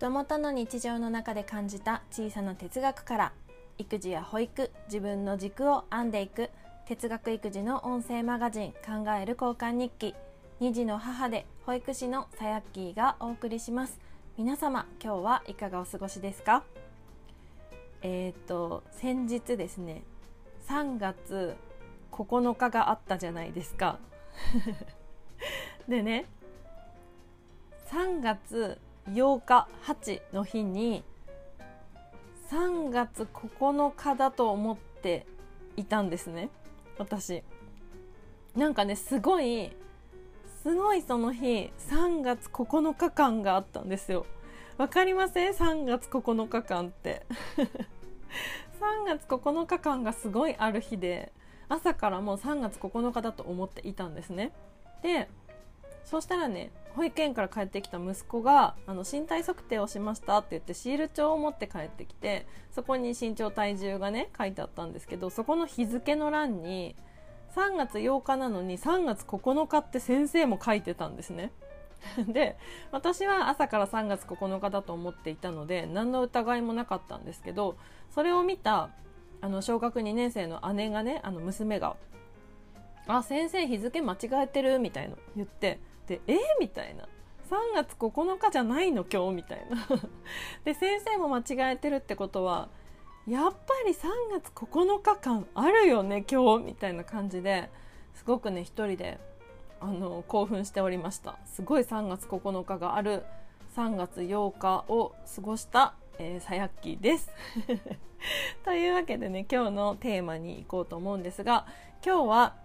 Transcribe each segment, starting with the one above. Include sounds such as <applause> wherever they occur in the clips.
子供との日常の中で感じた小さな哲学から育児や保育自分の軸を編んでいく哲学育児の音声マガジン考える交換日記2児の母で保育士のさやっきーがお送りします。皆様今日はいかがお過ごしですか？えっ、と先日ですね3月9日があったじゃないですか。<laughs> でね3月8日8の日に3月9日だと思っていたんですね。私。なんかねすごいすごいその日3月9日間があったんですよ。わかりません？3月9日間って。<laughs> 3月9日間がすごいある日で朝からもう3月9日だと思っていたんですね。でそしたらね保育園から帰ってきた息子があの身体測定をしましたって言ってシール帳を持って帰ってきてそこに身長体重がね書いてあったんですけどそこの日付の欄に3月8日なのに3月9日って先生も書いてたんですね。<laughs> で私は朝から3月9日だと思っていたので何の疑いもなかったんですけどそれを見たあの小学2年生の姉がねあの娘が「あ先生日付間違えてる」みたいな言ってで「えみたいな。3月9日じゃないの今日？みたいな。<laughs> で先生も間違えてるってことはやっぱり3月9日間あるよね今日？みたいな感じですごくね一人であの興奮しておりました。すごい3月9日がある3月8日を過ごしたえ、さやっきーです。<laughs> というわけでね今日のテーマに行こうと思うんですが今日は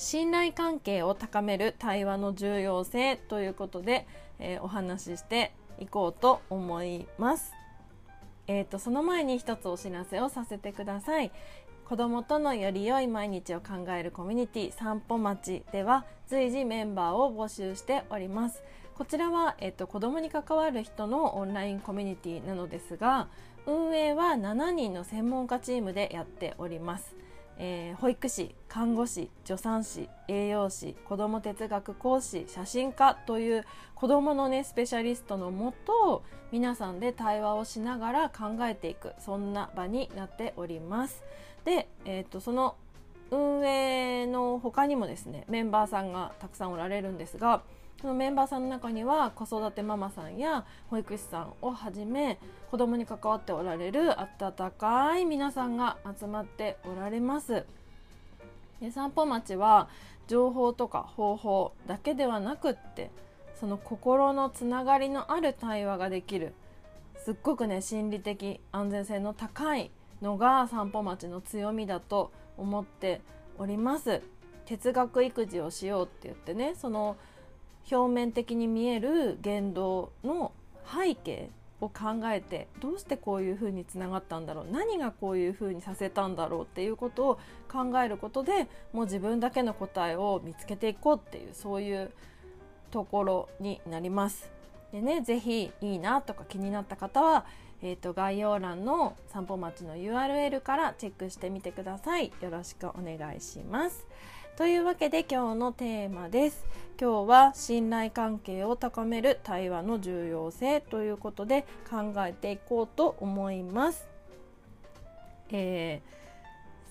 信頼関係を高める対話の重要性ということで、えー、お話ししていこうと思います。えーと、その前に一つお知らせをさせてください。子どもとのより良い毎日を考えるコミュニティ散歩町では随時メンバーを募集しております。こちらは、えっと、子どもに関わる人のオンラインコミュニティなのですが運営は7人の専門家チームでやっております。えー、保育士看護師助産師栄養士子ども哲学講師写真家という子どものねスペシャリストのもと皆さんで対話をしながら考えていくそんな場になっております。で、えーと、その運営の他にもですねメンバーさんがたくさんおられるんですがそのメンバーさんの中には子育てママさんや保育士さんをはじめ子供に関わっておられる温かい皆さんが集まっておられます。で散歩町は情報とか方法だけではなくってその心のつながりのある対話ができるすっごくね心理的安全性の高いのが散歩町の強みだと思っております。哲学育児をしようって言ってねその表面的に見える言動の背景を考えてどうしてこういうふうにつながったんだろう何がこういうふうにさせたんだろうっていうことを考えることでもう自分だけの答えを見つけていこうっていうそういうところになります。でね是非いいなとか気になった方は、えーと、概要欄の散歩町の URL からチェックしてみてください。よろしくお願いします。というわけで今日のテーマです。今日は信頼関係を高める対話の重要性ということで考えていこうと思います。え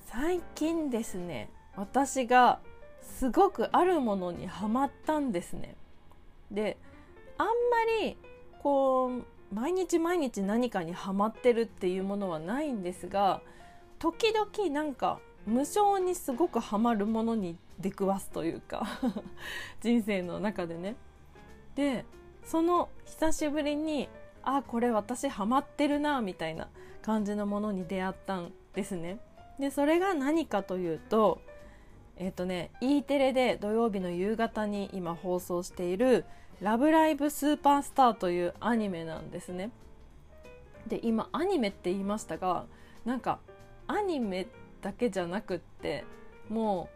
ー、最近ですね私がすごくあるものにハマったんですね。であんまりこう毎日毎日何かにハマってるっていうものはないんですが時々なんか無性にすごくハマるものに出くわすというか <laughs> 人生の中でね。でその久しぶりにあこれ私ハマってるなみたいな感じのものに出会ったんですね。でそれが何かというとえっ、ー、とね E テレで土曜日の夕方に今放送している「ラブライブスーパースター」というアニメなんですね。で今アニメって言いましたがなんかアニメだけじゃなくっても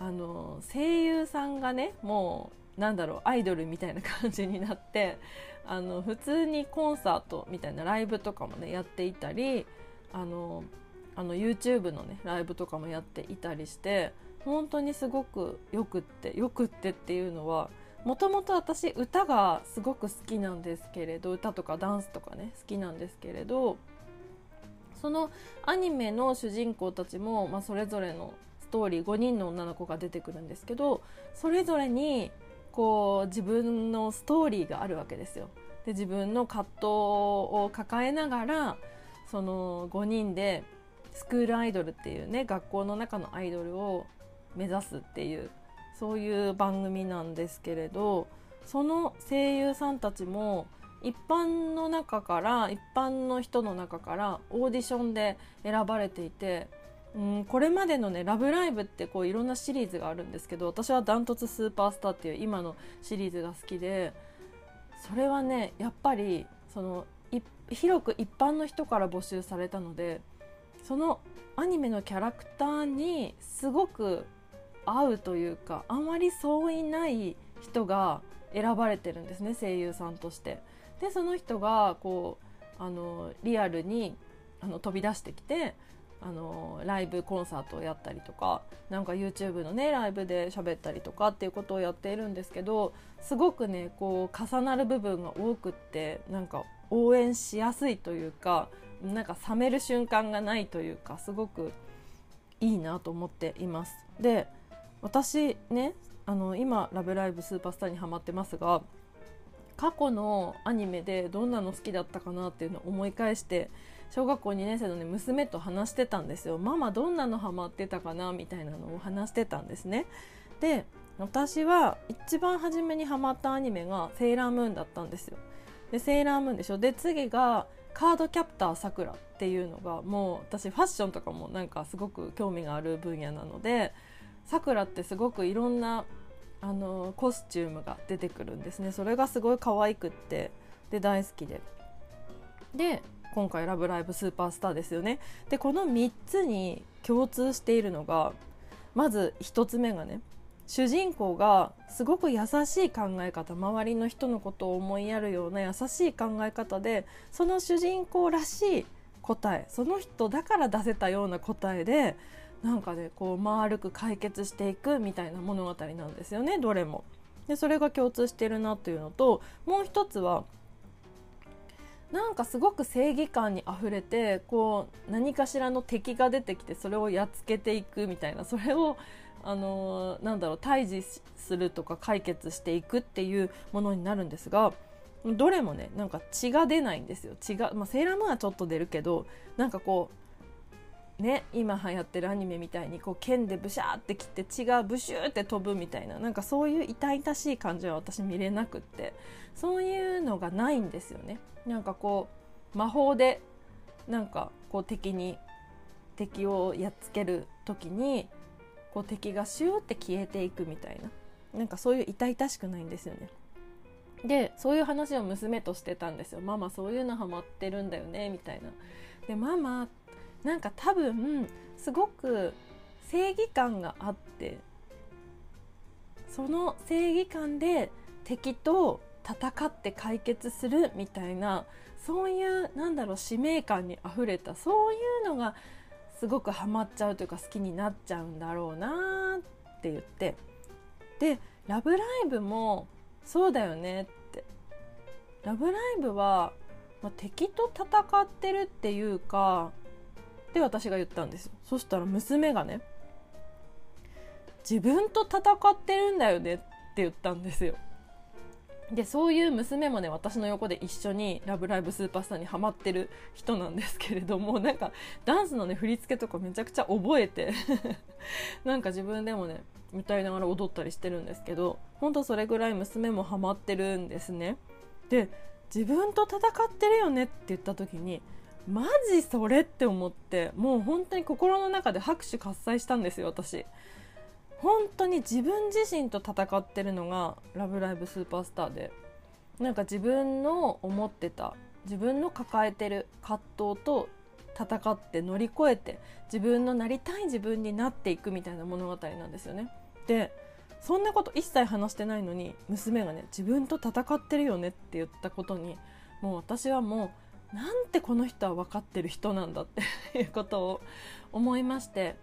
うあの声優さんがねもうなんだろうアイドルみたいな感じになってあの普通にコンサートみたいなライブとかもねやっていたりあのあの YouTube のねライブとかもやっていたりして本当にすごくよくってよくってっていうのはもともと私歌がすごく好きなんですけれど歌とかダンスとかね好きなんですけれどそのアニメの主人公たちも、まあ、それぞれのストーリー5人の女の子が出てくるんですけどそれぞれにこう自分のストーリーがあるわけですよ。で自分の葛藤を抱えながらその5人でスクールアイドルっていうね学校の中のアイドルを目指すっていうそういう番組なんですけれどその声優さんたちも一般の中から一般の人の中からオーディションで選ばれていて、うん、これまでのね「ラブライブ!」ってこういろんなシリーズがあるんですけど私はダントツスーパースターっていう今のシリーズが好きでそれはねやっぱりその広く一般の人から募集されたのでそのアニメのキャラクターにすごく合うというかあまり相違ない人が選ばれてるんですね声優さんとして。でその人がこうあのリアルにあの飛び出してきてあのライブコンサートをやったりとかなんか YouTube のねライブで喋ったりとかっていうことをやっているんですけどすごくねこう重なる部分が多くってなんか応援しやすいというかなんか冷める瞬間がないというかすごくいいなと思っています。で私ねあの今「ラブライブスーパースター」にハマってますが過去のアニメでどんなの好きだったかなっていうのを思い返して小学校2年生の、ね、娘と話してたんですよ。ママどんなのハマってたかなみたいなのを話してたんですね。で私は一番初めにハマったアニメがセーラームーンだったんですよ。でセーラームーンでしょ。で次がカードキャプターさくらっていうのがもう私ファッションとかもなんかすごく興味がある分野なのでさくらってすごくいろんなあのコスチュームが出てくるんですね。それがすごい可愛くってで大好きで。で今回「ラブライブスーパースター」ですよね。でこの3つに共通しているのがまず1つ目がね主人公がすごく優しい考え方周りの人のことを思いやるような優しい考え方でその主人公らしい答えその人だから出せたような答えでなんかねこう丸く解決していくみたいな物語なんですよねどれも。でそれが共通してるなというのともう一つはなんかすごく正義感にあふれてこう何かしらの敵が出てきてそれをやっつけていくみたいなそれをあのなんだろう対峙するとか解決していくっていうものになるんですがどれもねなんか血が出ないんですよ血が、まあ、セーラームーンはちょっと出るけどなんかこうね今流行ってるアニメみたいにこう剣でブシャーって切って血がブシューって飛ぶみたいななんかそういう痛々しい感じは私見れなくってそういうのがないんですよねなんかこう魔法でなんかこう敵に敵をやっつける時にこう敵がシューって消えていくみたいななんかそういう痛々しくないんですよね。でそういう話を娘としてたんですよママそういうのハマってるんだよねみたいな。でママなんか多分すごく正義感があってその正義感で敵と戦って解決するみたいなそういうなんだろう使命感にあふれたそういうのがすごくハマっちゃうというか好きになっちゃうんだろうなって言ってで「ラブライブ!」もそうだよねって「ラブライブは」まあ、敵と戦ってるっていうかって私が言ったんですよそしたら娘がね自分と戦ってるんだよねって言ったんですよでそういう娘もね私の横で一緒に「ラブライブスーパースター」にハマってる人なんですけれども <laughs> なんかダンスのね振り付けとかめちゃくちゃ覚えて <laughs> なんか自分でもね歌いながら踊ったりしてるんですけどほんとそれぐらい娘もハマってるんですね。で自分と戦ってるよねって言った時にマジそれって思ってもう本当に心の中で拍手喝采したんですよ私。本当に自分自身と戦ってるのが「ラブライブスーパースターで」なんか自分の思ってた自分の抱えてる葛藤と戦って乗り越えて自分のなりたい自分になっていくみたいな物語なんですよね。でそんなこと一切話してないのに娘がね自分と戦ってるよねって言ったことにもう私はもうなんてこの人は分かってる人なんだって <laughs> いうことを思いまして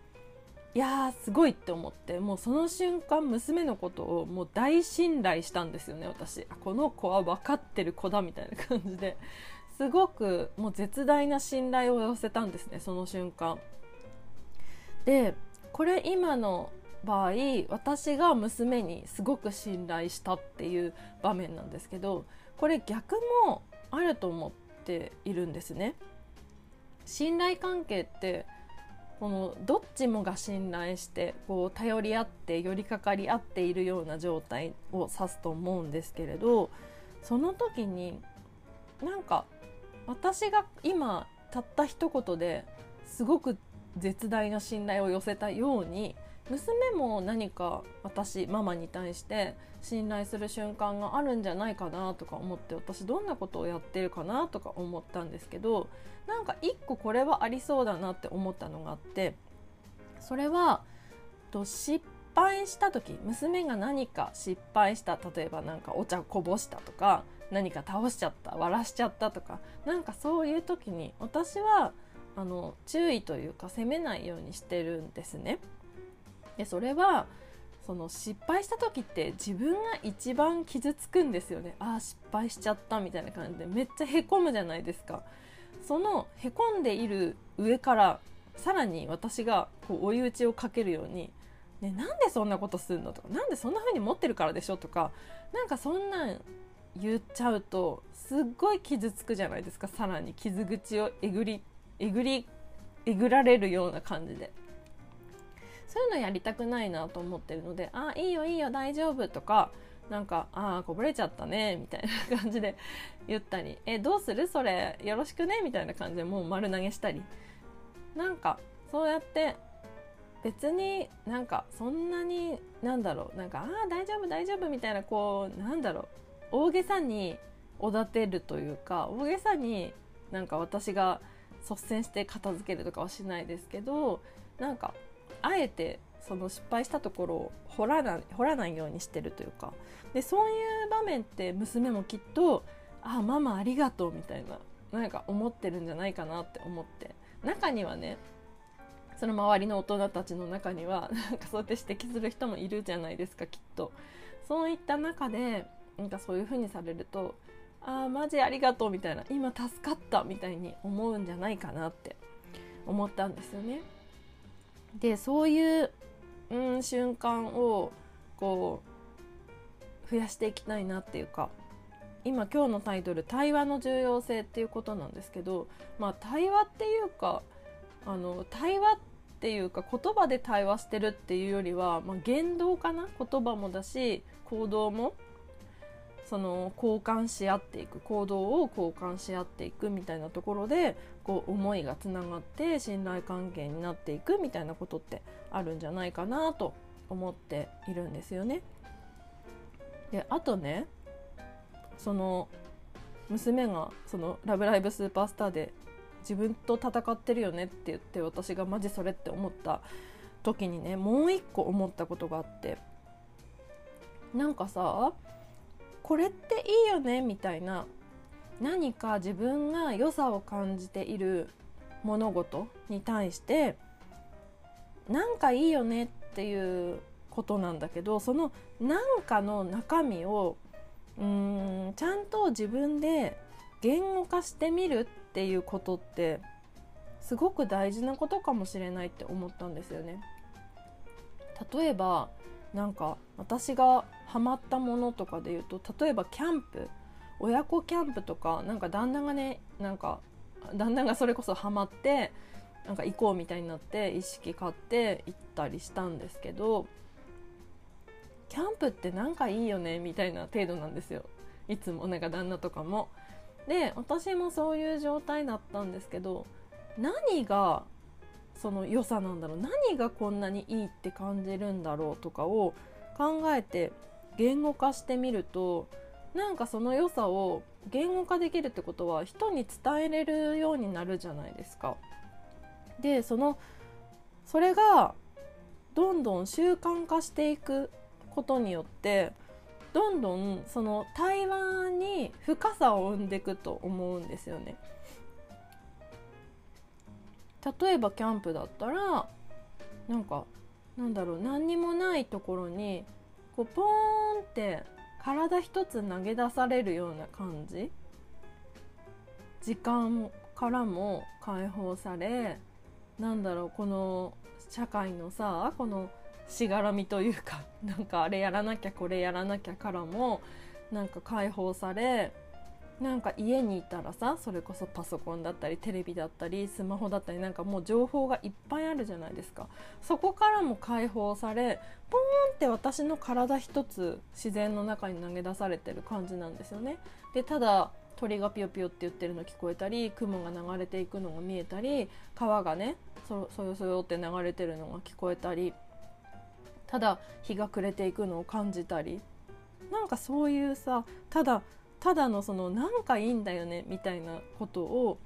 いやーすごいって思ってもうその瞬間娘のことをもう大信頼したんですよね私。この子は分かってる子だみたいな感じで。すごくもう絶大な信頼を寄せたんですねその瞬間。でこれ今の場合私が娘にすごく信頼したっていう場面なんですけどこれ逆もあると思ってているんですね。信頼関係ってこのどっちもが信頼してこう頼り合って寄りかかり合っているような状態を指すと思うんですけれどその時になんか私が今たった一言ですごく絶大な信頼を寄せたように娘も何か私ママに対して信頼する瞬間があるんじゃないかなとか思って私どんなことをやってるかなとか思ったんですけどなんか一個これはありそうだなって思ったのがあってそれは失敗した時娘が何か失敗した例えば何かお茶こぼしたとか何か倒しちゃった割らしちゃったとかなんかそういう時に私はあの注意というか責めないようにしてるんですね。でそれはその失敗した時って自分が一番傷つくんですよねああ失敗しちゃったみたいな感じでめっちゃへこむじゃないですかそのへこんでいる上からさらに私がこう追い打ちをかけるように「ね、なんでそんなことするの?」とか「なんでそんな風に持ってるからでしょ?」とかなんかそんなん言っちゃうとすっごい傷つくじゃないですかさらに傷口をえぐりえぐりえぐられるような感じでそういうのやりたくないなと思ってるので「あいいよいいよ大丈夫」とかなんか「ああこぼれちゃったね」みたいな感じで言ったり「えどうする？それよろしくね」みたいな感じでもう丸投げしたり。なんかそうやって別になんかそんなになんだろうなんか「ああ大丈夫大丈夫」みたいなこうなんだろう大げさにおだてるというか大げさになんか私が率先して片付けるとかはしないですけどなんかあえてその失敗したところを掘らない掘らないようにしてるというかでそういう場面って娘もきっと「あママありがとう」みたいななんか思ってるんじゃないかなって思って中にはねその周りの大人たちの中にはなんかそうやって指摘する人もいるじゃないですかきっと。そういった中でなんかそういう風にされるとああマジありがとうみたいな今助かったみたいに思うんじゃないかなって思ったんですよね。でそういう、うん、瞬間をこう増やしていきたいなっていうか今今日のタイトル「対話の重要性」っていうことなんですけどまあ対話っていうかあの対話っていうか言葉で対話してるっていうよりは、まあ、言動かな？言葉もだし行動もその交換し合っていく行動を交換し合っていくみたいなところでこう思いがつながって信頼関係になっていくみたいなことってあるんじゃないかなと思っているんですよね。であとねその娘がその「ラブライブスーパースター」で自分と戦ってるよねって言って私がマジそれって思った時にねもう一個思ったことがあってなんかさこれっていいよね？みたいな何か自分が良さを感じている物事に対してなんかいいよねっていうことなんだけどその何かの中身をうーんちゃんと自分で言語化してみるっていうことってすごく大事なことかもしれないって思ったんですよね。例えばなんか私がハマったものとかで言うと例えばキャンプ親子キャンプとかなんか旦那がねなんか旦那がそれこそハマってなんか行こうみたいになって意識買って行ったりしたんですけどキャンプってなんかいいよねみたいな程度なんですよいつもなんか旦那とかも。で私もそういう状態だったんですけど何がその良さなんだろう何がこんなにいいって感じるんだろうとかを考えて言語化してみるとなんかその良さを言語化できるってことは人に伝えれるようになるじゃないですか。でそのそれがどんどん習慣化していくことによってどんどんその対話に深さを生んでいくと思うんですよね。例えばキャンプだったらなんかなんだろう何にもないところにこうポーンって体一つ投げ出されるような感じ？時間からも解放されなんだろうこの社会のさこのしがらみというかなんかあれやらなきゃこれやらなきゃからもなんか解放されなんか家にいたらさそれこそパソコンだったりテレビだったりスマホだったりなんかもう情報がいっぱいあるじゃないですか。そこからも解放されポーンって私の体一つ自然の中に投げ出されてる感じなんですよね。でただ鳥がピヨピヨって言ってるの聞こえたり雲が流れていくのが見えたり川がねそそよそよって流れてるのが聞こえたりただ日が暮れていくのを感じたりなんかそういうさただただのそのなんかいいんだよねみたいなことを、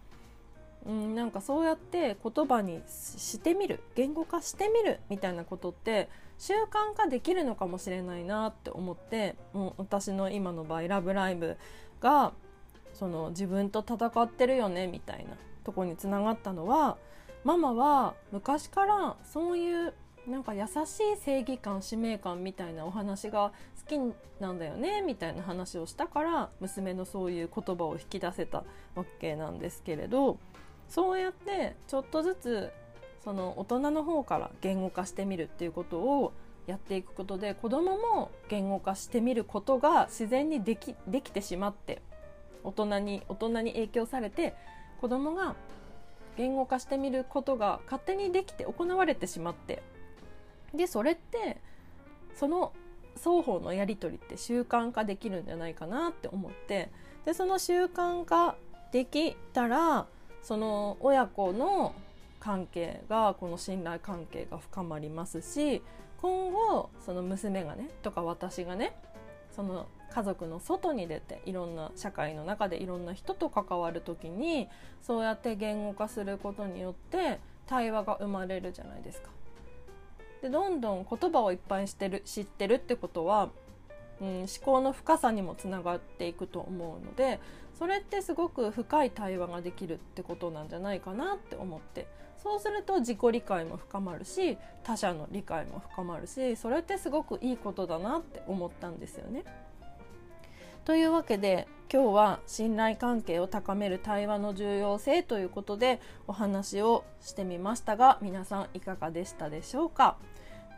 うん、なんかそうやって言葉にしてみる言語化してみるみたいなことって習慣化できるのかもしれないなって思ってもう私の今の場合「ラブライブ!」がその自分と戦ってるよねみたいなとこにつながったのはママは昔からそういうなんか優しい正義感使命感みたいなお話が好きなんだよねみたいな話をしたから娘のそういう言葉を引き出せたわけなんですけれどそうやってちょっとずつその大人の方から言語化してみるっていうことをやっていくことで子供も言語化してみることが自然にできできてしまって大人に大人に影響されて子供が言語化してみることが勝手にできて行われてしまってでそれってその双方のやり取りって習慣化できるんじゃないかなって思ってでその習慣化できたらその親子の関係がこの信頼関係が深まりますし今後その娘がねとか私がねその家族の外に出ていろんな社会の中でいろんな人と関わる時にそうやって言語化することによって対話が生まれるじゃないですか。でどんどん言葉をいっぱいしてる知ってるってことは、うん、思考の深さにもつながっていくと思うのでそれってすごく深い対話ができるってことなんじゃないかなって思ってそうすると自己理解も深まるし他者の理解も深まるしそれってすごくいいことだなって思ったんですよね。というわけで今日は信頼関係を高める対話の重要性ということでお話をしてみましたが皆さんいかがでしたでしょうか？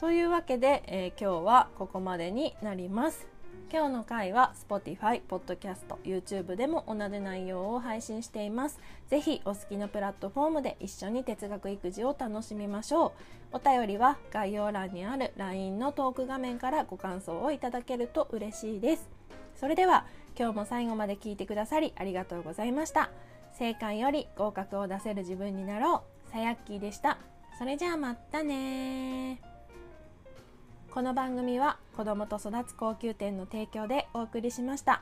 というわけで、えー、今日はここまでになります今日の回は Spotify、Podcast、YouTube でも同じ内容を配信しています。ぜひお好きなプラットフォームで一緒に哲学育児を楽しみましょう。お便りは概要欄にある LINE のトーク画面からご感想をいただけると嬉しいです。それでは今日も最後まで聞いてくださりありがとうございました。正解より合格を出せる自分になろう。さやっきーでした。それじゃあまたねこの番組は子供と育つ高級店の提供でお送りしました。